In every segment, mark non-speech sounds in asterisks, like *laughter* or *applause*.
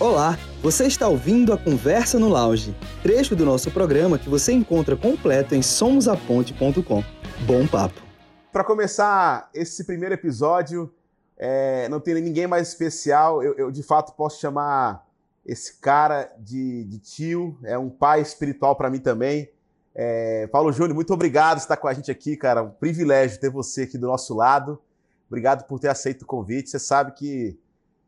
Olá, você está ouvindo a Conversa no Lounge, trecho do nosso programa que você encontra completo em somosaponte.com. Bom papo. Para começar esse primeiro episódio, é, não tem ninguém mais especial. Eu, eu, de fato posso chamar esse cara de, de tio, é um pai espiritual para mim também. É, Paulo Júnior, muito obrigado por estar com a gente aqui, cara. Um privilégio ter você aqui do nosso lado. Obrigado por ter aceito o convite. Você sabe que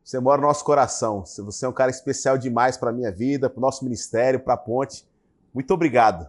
você mora no nosso coração. Você é um cara especial demais para a minha vida, para o nosso ministério, para a Ponte. Muito obrigado.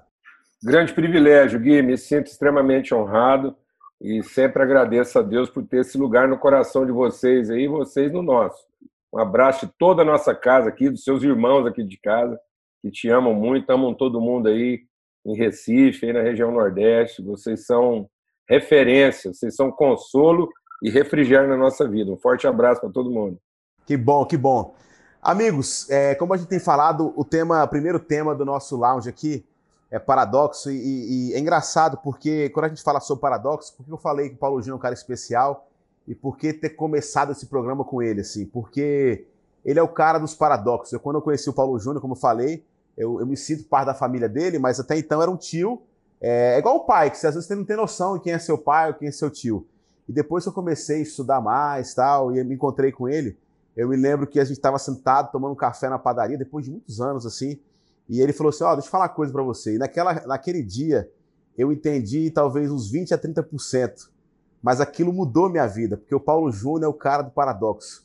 Grande privilégio, Gui. Me sinto extremamente honrado e sempre agradeço a Deus por ter esse lugar no coração de vocês aí, vocês no nosso. Um abraço de toda a nossa casa aqui, dos seus irmãos aqui de casa, que te amam muito, amam todo mundo aí em Recife, aí na região Nordeste. Vocês são referência, vocês são consolo e refrigério na nossa vida. Um forte abraço para todo mundo. Que bom, que bom. Amigos, é, como a gente tem falado, o tema, primeiro tema do nosso lounge aqui é paradoxo e, e, é engraçado porque quando a gente fala sobre paradoxo, por que eu falei que o Paulo Gino é um cara especial e por que ter começado esse programa com ele, assim? Porque ele é o cara dos paradoxos. Eu, quando eu conheci o Paulo Júnior, como eu falei, eu, eu, me sinto parte da família dele, mas até então era um tio. É, é igual o pai, que você, às vezes você não tem noção de quem é seu pai ou quem é seu tio. E depois que eu comecei a estudar mais tal, e me encontrei com ele, eu me lembro que a gente estava sentado tomando um café na padaria, depois de muitos anos assim, e ele falou assim: Ó, oh, deixa eu falar uma coisa para você. E naquela, naquele dia eu entendi talvez uns 20 a 30%, mas aquilo mudou minha vida, porque o Paulo Júnior é o cara do paradoxo.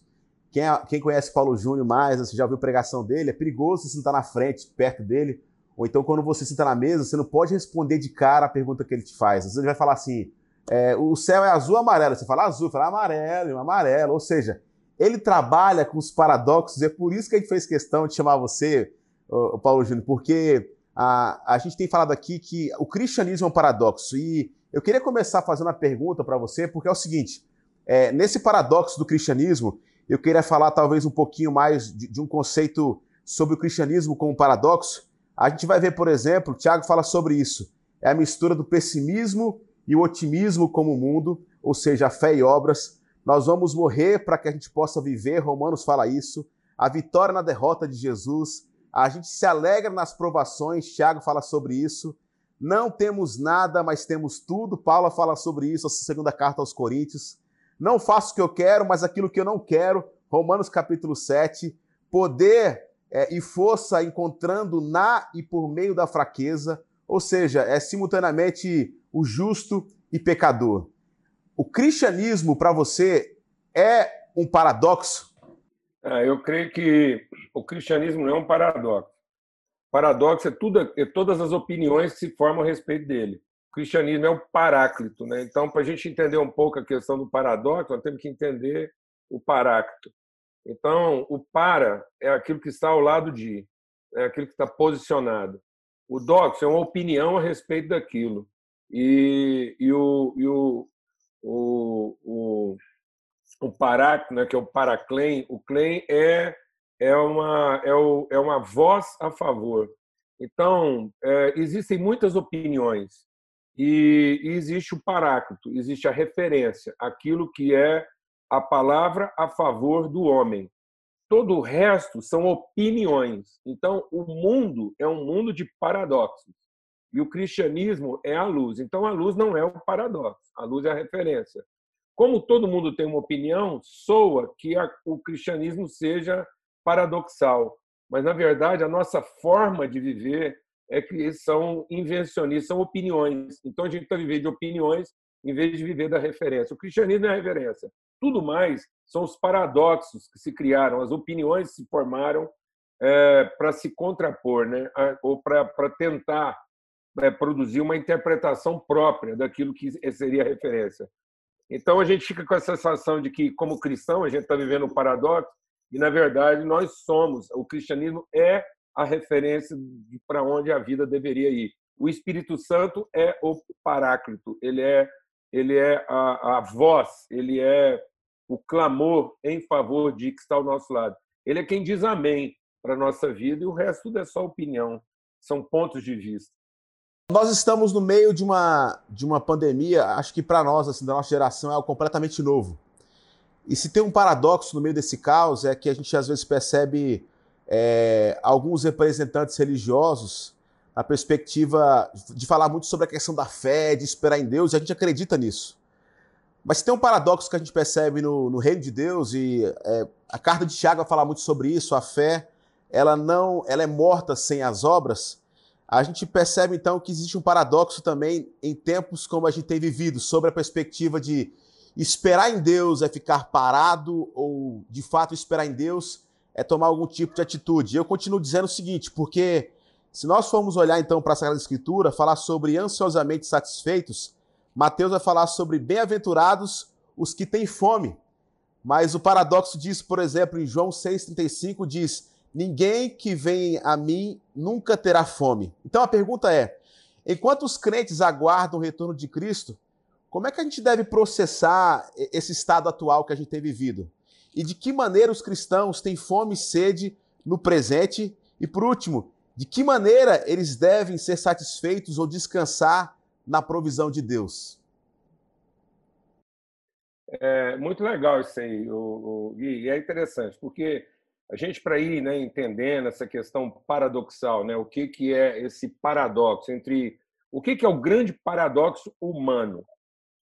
Quem, é, quem conhece Paulo Júnior mais, você já ouviu pregação dele, é perigoso você sentar na frente, perto dele, ou então quando você senta na mesa, você não pode responder de cara a pergunta que ele te faz. Às vezes ele vai falar assim: é, o céu é azul ou amarelo? Você fala azul, fala amarelo, amarelo. Ou seja, ele trabalha com os paradoxos, é por isso que a gente fez questão de chamar você, o Paulo Júnior, porque a, a gente tem falado aqui que o cristianismo é um paradoxo. E eu queria começar fazendo uma pergunta para você, porque é o seguinte: é, nesse paradoxo do cristianismo, eu queria falar talvez um pouquinho mais de, de um conceito sobre o cristianismo como paradoxo. A gente vai ver, por exemplo, Tiago fala sobre isso. É a mistura do pessimismo e o otimismo como mundo, ou seja, a fé e obras. Nós vamos morrer para que a gente possa viver, Romanos fala isso. A vitória na derrota de Jesus. A gente se alegra nas provações, Tiago fala sobre isso. Não temos nada, mas temos tudo. Paulo fala sobre isso, a segunda carta aos Coríntios. Não faço o que eu quero, mas aquilo que eu não quero. Romanos capítulo 7. Poder é, e força encontrando na e por meio da fraqueza. Ou seja, é simultaneamente o justo e pecador. O cristianismo, para você, é um paradoxo? É, eu creio que o cristianismo não é um paradoxo. Paradoxo é, tudo, é todas as opiniões que se formam a respeito dele. O cristianismo é um paráclito. Né? Então, para a gente entender um pouco a questão do paradoxo, nós temos que entender o paráclito. Então, o para é aquilo que está ao lado de, é aquilo que está posicionado. O doxo é uma opinião a respeito daquilo. E, e, o, e o, o, o, o né, que é o Paraclem, o Clem é, é, uma, é, o, é uma voz a favor. Então, é, existem muitas opiniões e, e existe o paráclito, existe a referência, aquilo que é a palavra a favor do homem. Todo o resto são opiniões. Então, o mundo é um mundo de paradoxos. E o cristianismo é a luz. Então, a luz não é o paradoxo, a luz é a referência. Como todo mundo tem uma opinião, soa que a, o cristianismo seja paradoxal. Mas, na verdade, a nossa forma de viver é que são invencionistas, são opiniões. Então, a gente está vivendo de opiniões em vez de viver da referência. O cristianismo é a referência. Tudo mais são os paradoxos que se criaram, as opiniões se formaram é, para se contrapor, né? ou para tentar produzir uma interpretação própria daquilo que seria a referência. Então a gente fica com a sensação de que, como cristão, a gente está vivendo um paradoxo e, na verdade, nós somos. O cristianismo é a referência para onde a vida deveria ir. O Espírito Santo é o paráclito, ele é, ele é a, a voz, ele é o clamor em favor de que está ao nosso lado. Ele é quem diz amém para a nossa vida e o resto tudo é só opinião, são pontos de vista. Nós estamos no meio de uma, de uma pandemia, acho que para nós, assim, da nossa geração, é algo completamente novo. E se tem um paradoxo no meio desse caos, é que a gente às vezes percebe é, alguns representantes religiosos na perspectiva de falar muito sobre a questão da fé, de esperar em Deus, e a gente acredita nisso. Mas tem um paradoxo que a gente percebe no, no reino de Deus, e é, a carta de Tiago vai falar muito sobre isso, a fé, ela não, ela é morta sem as obras. A gente percebe então que existe um paradoxo também em tempos como a gente tem vivido, sobre a perspectiva de esperar em Deus é ficar parado, ou de fato esperar em Deus é tomar algum tipo de atitude. Eu continuo dizendo o seguinte, porque se nós formos olhar então para a Sagrada Escritura, falar sobre ansiosamente satisfeitos, Mateus vai falar sobre bem-aventurados os que têm fome. Mas o paradoxo disso, por exemplo, em João 6,35 diz: Ninguém que vem a mim nunca terá fome. Então a pergunta é: enquanto os crentes aguardam o retorno de Cristo, como é que a gente deve processar esse estado atual que a gente tem vivido? E de que maneira os cristãos têm fome e sede no presente? E por último, de que maneira eles devem ser satisfeitos ou descansar na provisão de Deus? É muito legal isso aí, o, o, e é interessante, porque a gente, para ir né, entendendo essa questão paradoxal, né, o que, que é esse paradoxo entre. O que, que é o grande paradoxo humano?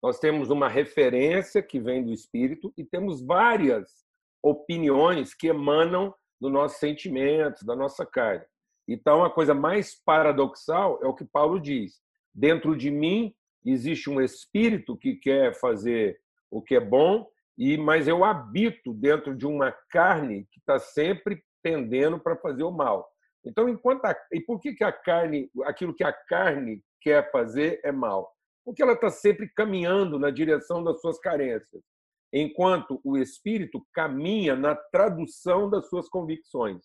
Nós temos uma referência que vem do espírito e temos várias opiniões que emanam do nosso sentimento, da nossa carne. Então, a coisa mais paradoxal é o que Paulo diz: dentro de mim existe um espírito que quer fazer o que é bom, e mas eu habito dentro de uma carne que está sempre tendendo para fazer o mal. Então, enquanto a, e por que que a carne, aquilo que a carne quer fazer é mal? Porque ela está sempre caminhando na direção das suas carências, enquanto o espírito caminha na tradução das suas convicções.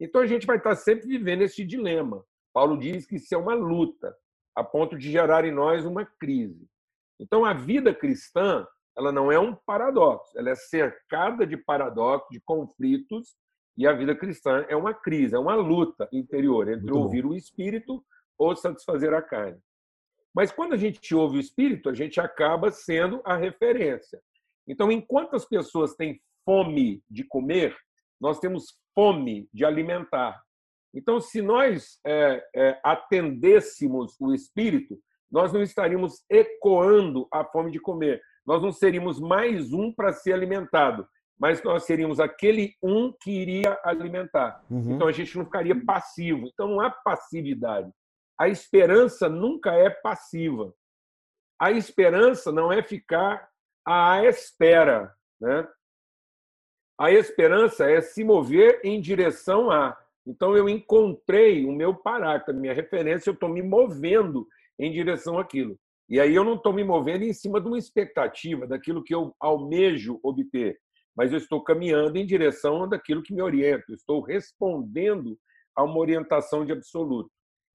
Então a gente vai estar sempre vivendo esse dilema. Paulo diz que isso é uma luta, a ponto de gerar em nós uma crise. Então a vida cristã, ela não é um paradoxo, ela é cercada de paradoxos, de conflitos, e a vida cristã é uma crise, é uma luta interior entre Muito ouvir bom. o espírito ou satisfazer a carne. Mas quando a gente ouve o espírito, a gente acaba sendo a referência. Então, enquanto as pessoas têm fome de comer, nós temos fome de alimentar. Então, se nós é, é, atendêssemos o espírito, nós não estaríamos ecoando a fome de comer. Nós não seríamos mais um para ser alimentado, mas nós seríamos aquele um que iria alimentar. Uhum. Então a gente não ficaria passivo. Então não há passividade. A esperança nunca é passiva. A esperança não é ficar à espera, né? A esperança é se mover em direção a. Então, eu encontrei o meu paracta, minha referência, eu estou me movendo em direção àquilo. E aí eu não estou me movendo em cima de uma expectativa, daquilo que eu almejo obter, mas eu estou caminhando em direção daquilo que me orienta, estou respondendo a uma orientação de absoluto.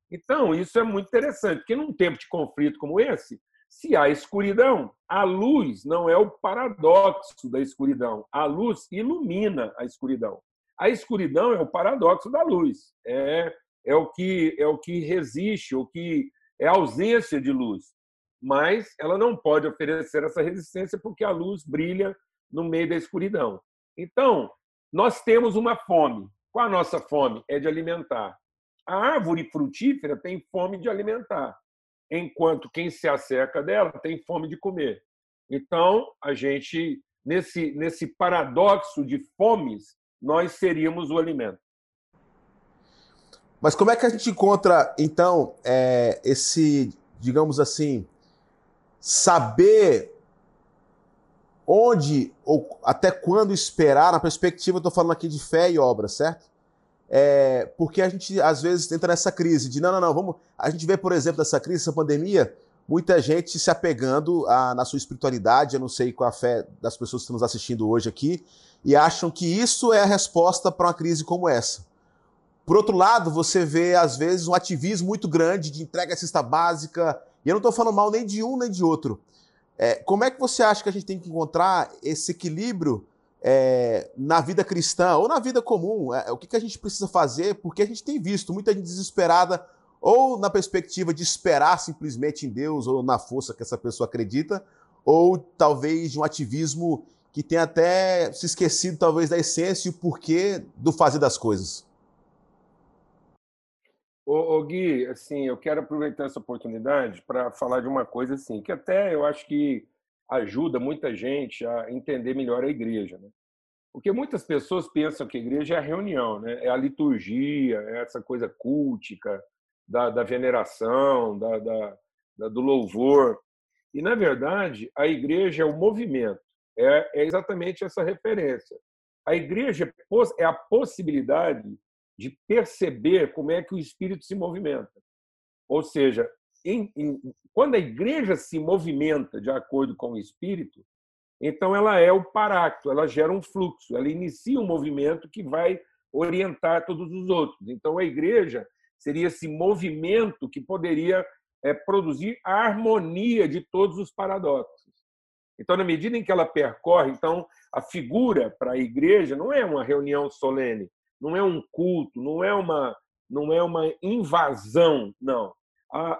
Então, isso é muito interessante, porque num tempo de conflito como esse, se há escuridão, a luz não é o paradoxo da escuridão. A luz ilumina a escuridão. A escuridão é o paradoxo da luz. É, é o que é o que resiste, o que é a ausência de luz. Mas ela não pode oferecer essa resistência porque a luz brilha no meio da escuridão. Então, nós temos uma fome. Qual a nossa fome? É de alimentar. A árvore frutífera tem fome de alimentar enquanto quem se acerca dela tem fome de comer. Então, a gente, nesse, nesse paradoxo de fomes, nós seríamos o alimento. Mas como é que a gente encontra, então, é, esse, digamos assim, saber onde ou até quando esperar, na perspectiva, eu estou falando aqui de fé e obra, certo? É, porque a gente às vezes entra nessa crise de não, não, não, vamos. A gente vê, por exemplo, nessa crise, essa pandemia, muita gente se apegando a, na sua espiritualidade, eu não sei qual a fé das pessoas que estão nos assistindo hoje aqui, e acham que isso é a resposta para uma crise como essa. Por outro lado, você vê, às vezes, um ativismo muito grande de entrega à cesta básica, e eu não estou falando mal nem de um nem de outro. É, como é que você acha que a gente tem que encontrar esse equilíbrio é, na vida cristã ou na vida comum, é, o que, que a gente precisa fazer, porque a gente tem visto muita gente desesperada, ou na perspectiva de esperar simplesmente em Deus ou na força que essa pessoa acredita, ou talvez de um ativismo que tem até se esquecido talvez da essência e o porquê do fazer das coisas. Ô, ô, Gui, assim, eu quero aproveitar essa oportunidade para falar de uma coisa assim, que até eu acho que ajuda muita gente a entender melhor a igreja, né? Porque muitas pessoas pensam que a igreja é a reunião, né? é a liturgia, é essa coisa cultica da, da veneração, da, da, da, do louvor. E, na verdade, a igreja é o movimento, é, é exatamente essa referência. A igreja é a possibilidade de perceber como é que o espírito se movimenta. Ou seja, em, em, quando a igreja se movimenta de acordo com o espírito, então ela é o paráclito, ela gera um fluxo, ela inicia um movimento que vai orientar todos os outros. Então a igreja seria esse movimento que poderia é, produzir a harmonia de todos os paradoxos. Então, na medida em que ela percorre, então a figura para a igreja não é uma reunião solene, não é um culto, não é uma não é uma invasão, não.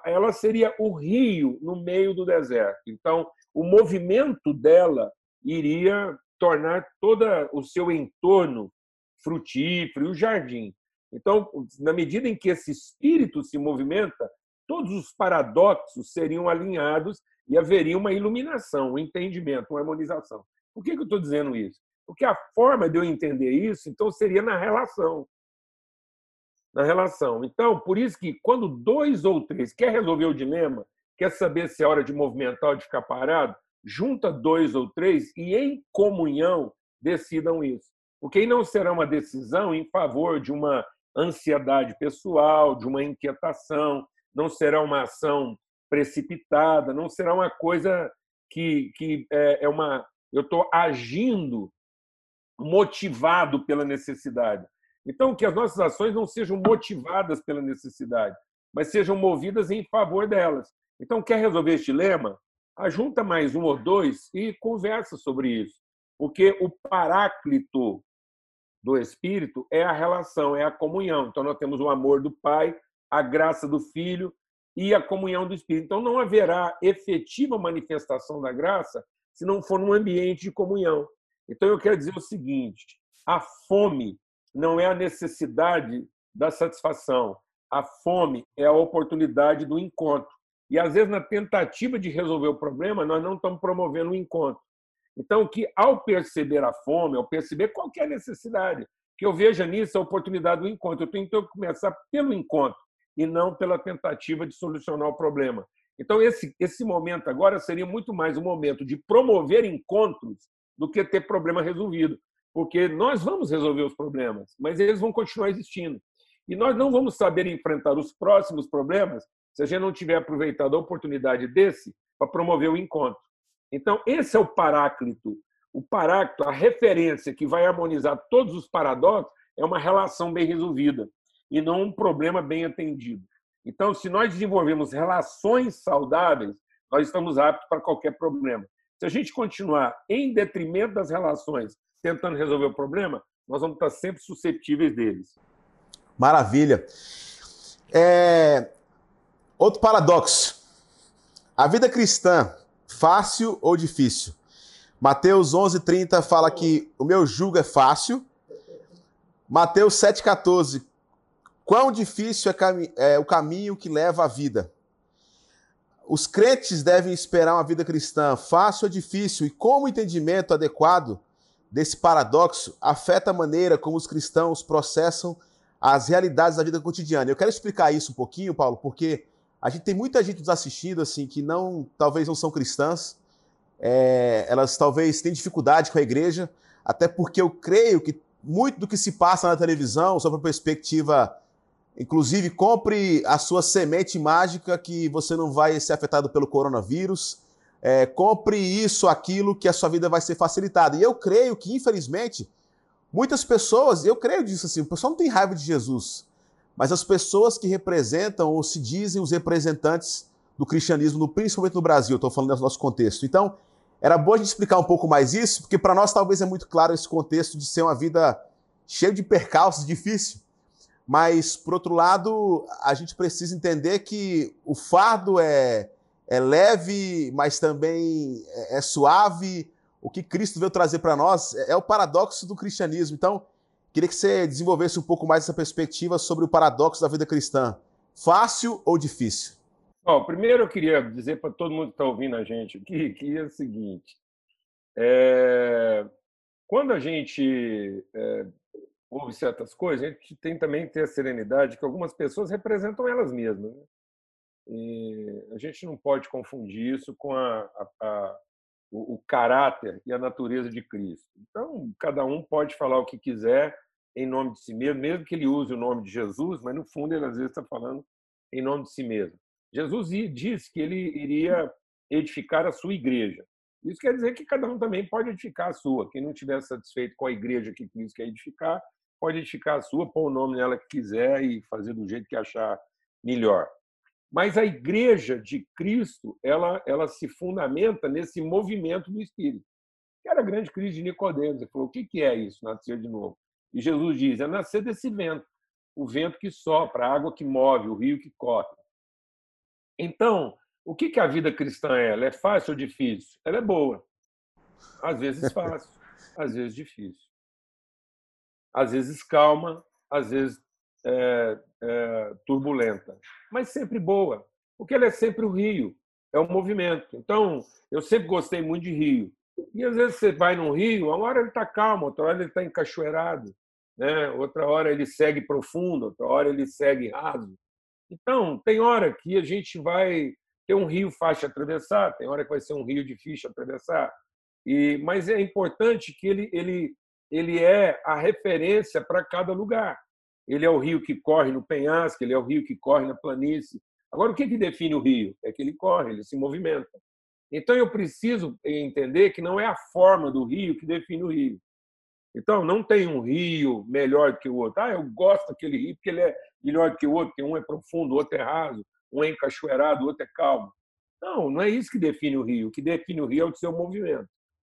Ela seria o rio no meio do deserto. Então, o movimento dela iria tornar todo o seu entorno frutífero, o jardim. Então, na medida em que esse espírito se movimenta, todos os paradoxos seriam alinhados e haveria uma iluminação, um entendimento, uma harmonização. Por que, eu estou dizendo isso? Porque a forma de eu entender isso, então, seria na relação. Na relação. Então, por isso que quando dois ou três quer resolver o dilema, quer saber se é hora de movimentar ou de ficar parado, junta dois ou três e, em comunhão, decidam isso. Porque aí não será uma decisão em favor de uma ansiedade pessoal, de uma inquietação, não será uma ação precipitada, não será uma coisa que, que é, é uma. Eu estou agindo motivado pela necessidade. Então, que as nossas ações não sejam motivadas pela necessidade, mas sejam movidas em favor delas. Então, quer resolver este dilema? Ajunta mais um ou dois e conversa sobre isso. Porque o paráclito do Espírito é a relação, é a comunhão. Então, nós temos o amor do Pai, a graça do Filho e a comunhão do Espírito. Então, não haverá efetiva manifestação da graça se não for num ambiente de comunhão. Então, eu quero dizer o seguinte: a fome não é a necessidade da satisfação, a fome é a oportunidade do encontro. E, às vezes, na tentativa de resolver o problema, nós não estamos promovendo o encontro. Então, que ao perceber a fome, ao perceber qualquer necessidade, que eu veja nisso a oportunidade do encontro. Eu tenho que começar pelo encontro e não pela tentativa de solucionar o problema. Então, esse, esse momento agora seria muito mais um momento de promover encontros do que ter problema resolvido. Porque nós vamos resolver os problemas, mas eles vão continuar existindo. E nós não vamos saber enfrentar os próximos problemas se a gente não tiver aproveitado a oportunidade desse para promover o encontro. Então, esse é o paráclito. O paráclito, a referência que vai harmonizar todos os paradoxos, é uma relação bem resolvida e não um problema bem atendido. Então, se nós desenvolvemos relações saudáveis, nós estamos aptos para qualquer problema. Se a gente continuar em detrimento das relações, tentando resolver o problema, nós vamos estar sempre suscetíveis deles. Maravilha. É... Outro paradoxo. A vida cristã Fácil ou difícil? Mateus 11:30 fala que o meu jugo é fácil. Mateus 7:14 Quão difícil é, é o caminho que leva à vida? Os crentes devem esperar uma vida cristã fácil ou difícil? E como o entendimento adequado desse paradoxo afeta a maneira como os cristãos processam as realidades da vida cotidiana? Eu quero explicar isso um pouquinho, Paulo, porque a gente tem muita gente nos assistindo assim que não, talvez não são cristãs. É, elas talvez têm dificuldade com a igreja, até porque eu creio que muito do que se passa na televisão, sob a perspectiva, inclusive compre a sua semente mágica que você não vai ser afetado pelo coronavírus. É, compre isso, aquilo, que a sua vida vai ser facilitada. E eu creio que, infelizmente, muitas pessoas, eu creio disso assim, o pessoal não tem raiva de Jesus mas as pessoas que representam ou se dizem os representantes do cristianismo, principalmente no Brasil, estou falando do nosso contexto. Então, era bom a gente explicar um pouco mais isso, porque para nós talvez é muito claro esse contexto de ser uma vida cheia de percalços, difícil. Mas, por outro lado, a gente precisa entender que o fardo é, é leve, mas também é, é suave. O que Cristo veio trazer para nós é, é o paradoxo do cristianismo. Então, Queria que você desenvolvesse um pouco mais essa perspectiva sobre o paradoxo da vida cristã. Fácil ou difícil? Bom, primeiro eu queria dizer para todo mundo que está ouvindo a gente aqui *laughs* que é o seguinte: é... quando a gente é, ouve certas coisas, a gente tem também que ter a serenidade que algumas pessoas representam elas mesmas. Né? E a gente não pode confundir isso com a, a, a, o, o caráter e a natureza de Cristo. Então, cada um pode falar o que quiser em nome de si mesmo, mesmo que ele use o nome de Jesus, mas no fundo ele às vezes está falando em nome de si mesmo. Jesus disse que ele iria edificar a sua igreja. Isso quer dizer que cada um também pode edificar a sua. Quem não estiver satisfeito com a igreja que Cristo quer edificar, pode edificar a sua, pôr o nome nela que quiser e fazer do jeito que achar melhor. Mas a igreja de Cristo, ela, ela se fundamenta nesse movimento do Espírito. Que era a grande crise de Nicodemos. Ele falou: o que é isso, nascer de novo? E Jesus diz: é nascer desse vento, o vento que sopra, a água que move, o rio que corre. Então, o que a vida cristã é? Ela é fácil ou difícil? Ela é boa. Às vezes fácil, *laughs* às vezes difícil às vezes calma, às vezes é, é, turbulenta, mas sempre boa, porque ela é sempre o rio, é o movimento. Então, eu sempre gostei muito de rio. E às vezes você vai num rio, uma hora ele está calmo, outra hora ele está encachoeirado, né? outra hora ele segue profundo, outra hora ele segue raso. Então, tem hora que a gente vai ter um rio fácil de atravessar, tem hora que vai ser um rio difícil de atravessar. E, mas é importante que ele, ele ele é a referência para cada lugar. Ele é o rio que corre no penhasco, ele é o rio que corre na planície. Agora, o que, que define o rio? É que ele corre, ele se movimenta. Então, eu preciso entender que não é a forma do rio que define o rio. Então, não tem um rio melhor que o outro. Ah, eu gosto daquele rio porque ele é melhor que o outro, porque um é profundo, o outro é raso, um é encachoeirado, o outro é calmo. Não, não é isso que define o rio. O que define o rio é o seu movimento.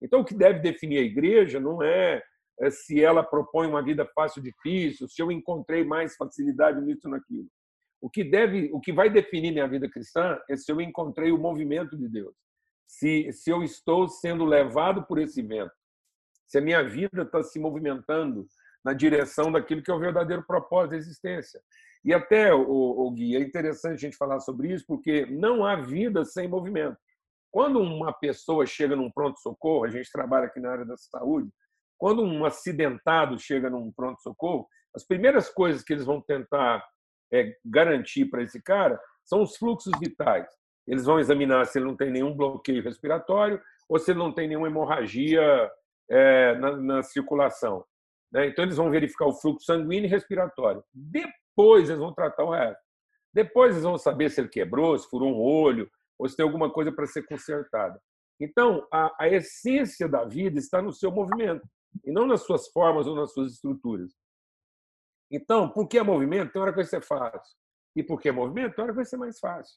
Então, o que deve definir a igreja não é é, se ela propõe uma vida fácil ou difícil, se eu encontrei mais facilidade nisso naquilo. O que deve, o que vai definir minha vida cristã é se eu encontrei o movimento de Deus, se se eu estou sendo levado por esse vento, se a minha vida está se movimentando na direção daquilo que é o verdadeiro propósito da existência. E até, o, o Gui, é interessante a gente falar sobre isso, porque não há vida sem movimento. Quando uma pessoa chega num pronto-socorro, a gente trabalha aqui na área da saúde, quando um acidentado chega num pronto-socorro, as primeiras coisas que eles vão tentar é, garantir para esse cara são os fluxos vitais. Eles vão examinar se ele não tem nenhum bloqueio respiratório ou se ele não tem nenhuma hemorragia é, na, na, circulação. Né? Então, eles vão verificar o fluxo sanguíneo e respiratório. Depois, eles vão tratar o resto. Depois, eles vão saber se ele quebrou, se furou um olho ou se tem alguma coisa para ser consertada. Então, a, a essência da vida está no seu movimento e não nas suas formas ou nas suas estruturas. Então, por que é movimento? Tem hora que vai ser fácil. E por que é movimento? Tem hora que vai ser mais fácil.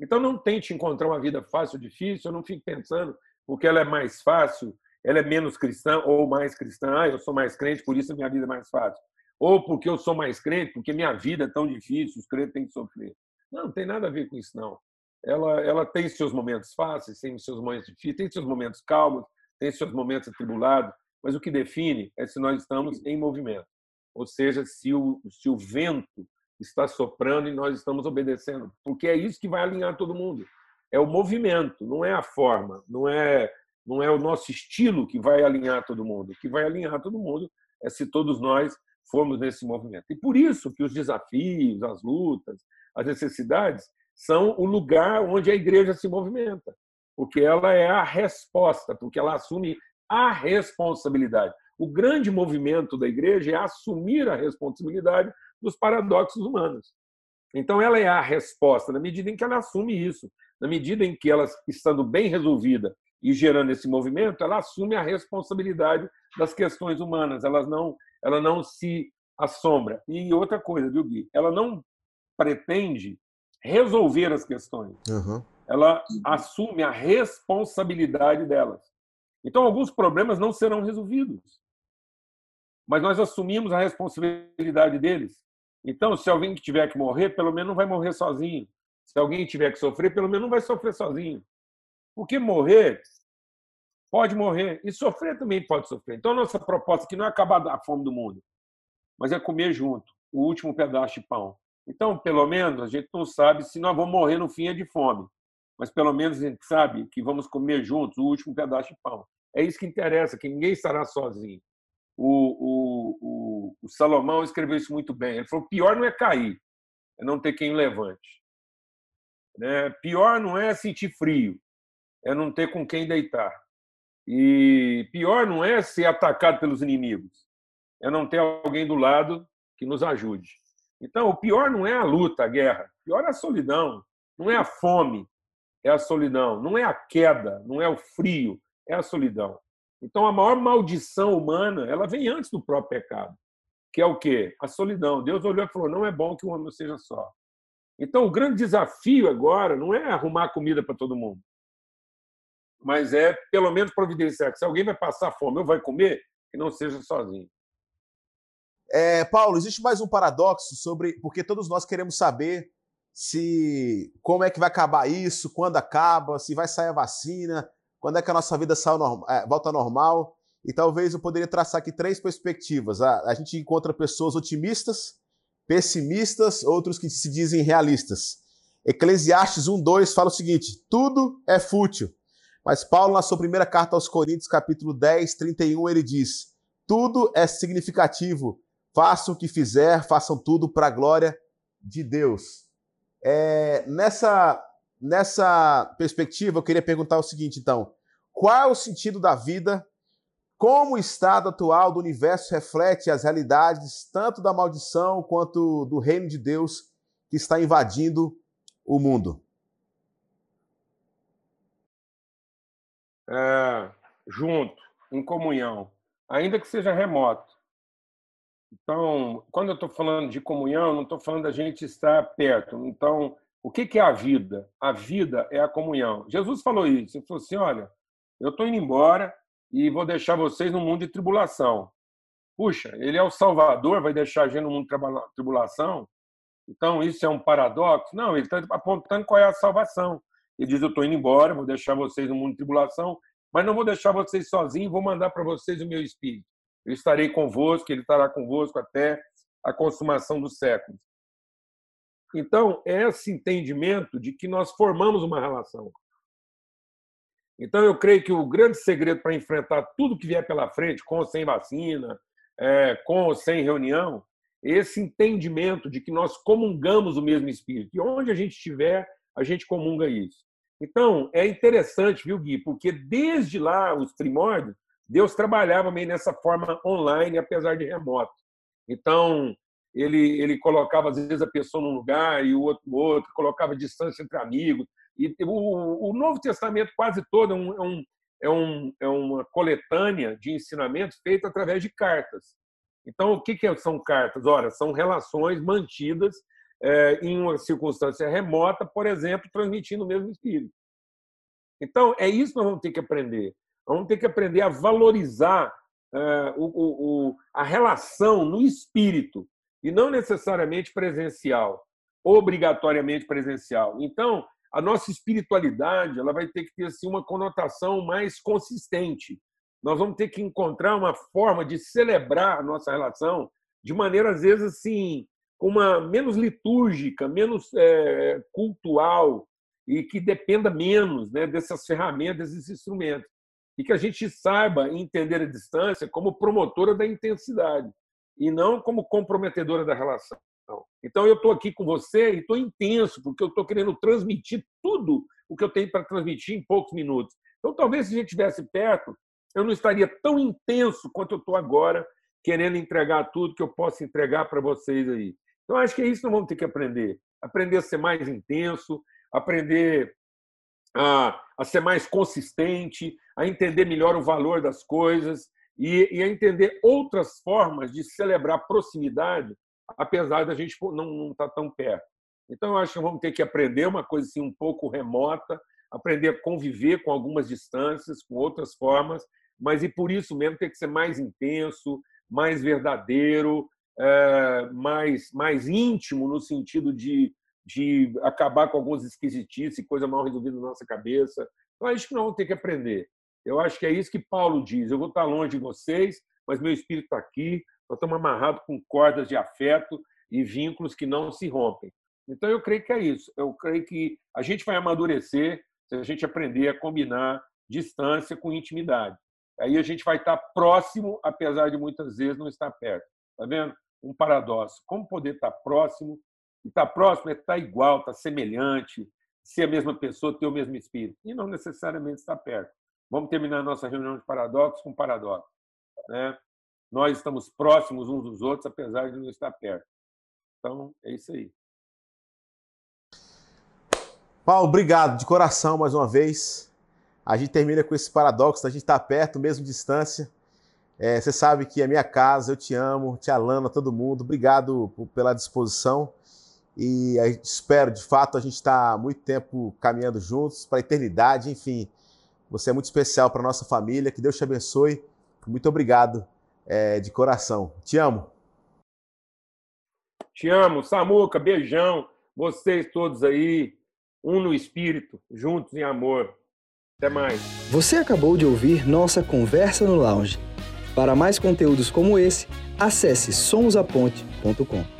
Então, não tente encontrar uma vida fácil ou difícil, não fique pensando porque ela é mais fácil, ela é menos cristã ou mais cristã. Ah, eu sou mais crente, por isso minha vida é mais fácil. Ou porque eu sou mais crente, porque minha vida é tão difícil, os crentes têm que sofrer. Não, não tem nada a ver com isso, não. Ela, ela tem seus momentos fáceis, tem seus momentos difíceis, tem seus momentos calmos, tem seus momentos atribulados, mas o que define é se nós estamos em movimento, ou seja, se o, se o vento está soprando e nós estamos obedecendo, porque é isso que vai alinhar todo mundo. É o movimento, não é a forma, não é não é o nosso estilo que vai alinhar todo mundo. O que vai alinhar todo mundo é se todos nós formos nesse movimento. E por isso que os desafios, as lutas, as necessidades são o lugar onde a igreja se movimenta, porque ela é a resposta, porque ela assume a responsabilidade. O grande movimento da igreja é assumir a responsabilidade dos paradoxos humanos. Então, ela é a resposta, na medida em que ela assume isso, na medida em que ela, estando bem resolvida e gerando esse movimento, ela assume a responsabilidade das questões humanas, ela não, ela não se assombra. E outra coisa, viu, Gui? Ela não pretende resolver as questões. Uhum. Ela assume a responsabilidade delas. Então, alguns problemas não serão resolvidos. Mas nós assumimos a responsabilidade deles. Então, se alguém tiver que morrer, pelo menos não vai morrer sozinho. Se alguém tiver que sofrer, pelo menos não vai sofrer sozinho. Porque morrer pode morrer e sofrer também pode sofrer. Então, nossa proposta aqui não é acabar a fome do mundo, mas é comer junto o último pedaço de pão. Então, pelo menos, a gente não sabe se nós vamos morrer no fim é de fome, mas pelo menos a gente sabe que vamos comer juntos o último pedaço de pão. É isso que interessa, que ninguém estará sozinho. O, o, o, o Salomão escreveu isso muito bem. Ele falou: pior não é cair, é não ter quem levante. Né? Pior não é sentir frio, é não ter com quem deitar. E pior não é ser atacado pelos inimigos, é não ter alguém do lado que nos ajude. Então, o pior não é a luta, a guerra, o pior é a solidão, não é a fome, é a solidão, não é a queda, não é o frio, é a solidão. Então, a maior maldição humana, ela vem antes do próprio pecado, que é o quê? A solidão. Deus olhou e falou: não é bom que o homem seja só. Então, o grande desafio agora não é arrumar comida para todo mundo, mas é, pelo menos, providenciar que se alguém vai passar fome ou vai comer, que não seja sozinho. É, Paulo, existe mais um paradoxo sobre. Porque todos nós queremos saber se como é que vai acabar isso, quando acaba, se vai sair a vacina, quando é que a nossa vida é, volta ao normal. E talvez eu poderia traçar aqui três perspectivas. A, a gente encontra pessoas otimistas, pessimistas, outros que se dizem realistas. Eclesiastes 1:2 fala o seguinte: tudo é fútil. Mas Paulo, na sua primeira carta aos Coríntios, capítulo 10, 31, ele diz: tudo é significativo. Façam o que fizer, façam tudo para a glória de Deus. É, nessa, nessa perspectiva, eu queria perguntar o seguinte, então: qual é o sentido da vida como o estado atual do universo reflete as realidades tanto da maldição quanto do reino de Deus que está invadindo o mundo? É, junto, em comunhão, ainda que seja remoto. Então, quando eu estou falando de comunhão, não estou falando da gente estar perto. Então, o que é a vida? A vida é a comunhão. Jesus falou isso. Ele falou assim: olha, eu estou indo embora, e vou deixar vocês no mundo de tribulação. Puxa, ele é o Salvador, vai deixar a gente no mundo de tribulação? Então, isso é um paradoxo? Não, ele está apontando qual é a salvação. Ele diz: Eu estou indo embora, vou deixar vocês no mundo de tribulação, mas não vou deixar vocês sozinhos, vou mandar para vocês o meu espírito. Eu estarei convosco, ele estará convosco até a consumação dos séculos. Então, é esse entendimento de que nós formamos uma relação. Então, eu creio que o grande segredo para enfrentar tudo que vier pela frente, com ou sem vacina, é, com ou sem reunião, é esse entendimento de que nós comungamos o mesmo Espírito. E onde a gente estiver, a gente comunga isso. Então, é interessante, viu, Gui? Porque desde lá, os primórdios, Deus trabalhava meio nessa forma online, apesar de remoto. Então, ele, ele colocava, às vezes, a pessoa num lugar e o outro no outro, colocava distância entre amigos. E o, o Novo Testamento quase todo é, um, é, um, é, é uma coletânea de ensinamentos feita através de cartas. Então, o que, que são cartas? Ora, são relações mantidas é, em uma circunstância remota, por exemplo, transmitindo o mesmo espírito. Então, é isso que nós vamos ter que aprender. Nós vamos ter que aprender a valorizar é, o, o, a relação no espírito e não necessariamente presencial, obrigatoriamente presencial. Então, a nossa espiritualidade ela vai ter que ter assim, uma conotação mais consistente. Nós vamos ter que encontrar uma forma de celebrar a nossa relação de maneira, às vezes, assim, uma menos litúrgica, menos é, e que dependa menos né, dessas ferramentas, desses instrumentos. E que a gente saiba entender a distância como promotora da intensidade e não como comprometedora da relação. Então, eu estou aqui com você e estou intenso, porque eu estou querendo transmitir tudo o que eu tenho para transmitir em poucos minutos. Então, talvez se a gente estivesse perto, eu não estaria tão intenso quanto eu estou agora, querendo entregar tudo que eu posso entregar para vocês aí. Então, acho que é isso que nós vamos ter que aprender. Aprender a ser mais intenso, aprender a, a ser mais consistente, a entender melhor o valor das coisas e, e a entender outras formas de celebrar proximidade apesar da gente não estar tá tão perto. Então, eu acho que vamos ter que aprender uma coisa assim um pouco remota, aprender a conviver com algumas distâncias, com outras formas, mas e por isso mesmo tem que ser mais intenso, mais verdadeiro, é, mais, mais íntimo no sentido de, de acabar com algumas esquisitices coisa mal resolvida na nossa cabeça. Então, acho que nós vamos ter que aprender. Eu acho que é isso que Paulo diz. Eu vou estar longe de vocês, mas meu espírito está aqui, nós estamos amarrados com cordas de afeto e vínculos que não se rompem. Então, eu creio que é isso. Eu creio que a gente vai amadurecer se a gente aprender a combinar distância com intimidade. Aí a gente vai estar próximo, apesar de muitas vezes não estar perto. Está vendo? Um paradoxo. Como poder estar próximo? E estar próximo é estar igual, estar semelhante, ser a mesma pessoa, ter o mesmo espírito. E não necessariamente estar perto. Vamos terminar nossa reunião de paradoxo com paradoxo. Né? Nós estamos próximos uns dos outros, apesar de não estar perto. Então, é isso aí. Paulo, obrigado de coração mais uma vez. A gente termina com esse paradoxo, a gente está perto, mesmo distância. É, você sabe que é minha casa, eu te amo, te alano todo mundo. Obrigado pela disposição. E espero, de fato, a gente estar tá muito tempo caminhando juntos para a eternidade. Enfim, você é muito especial para nossa família. Que Deus te abençoe. Muito obrigado é, de coração. Te amo. Te amo, Samuca, beijão. Vocês todos aí, um no espírito, juntos em amor. Até mais. Você acabou de ouvir nossa conversa no lounge. Para mais conteúdos como esse, acesse somosaponte.com.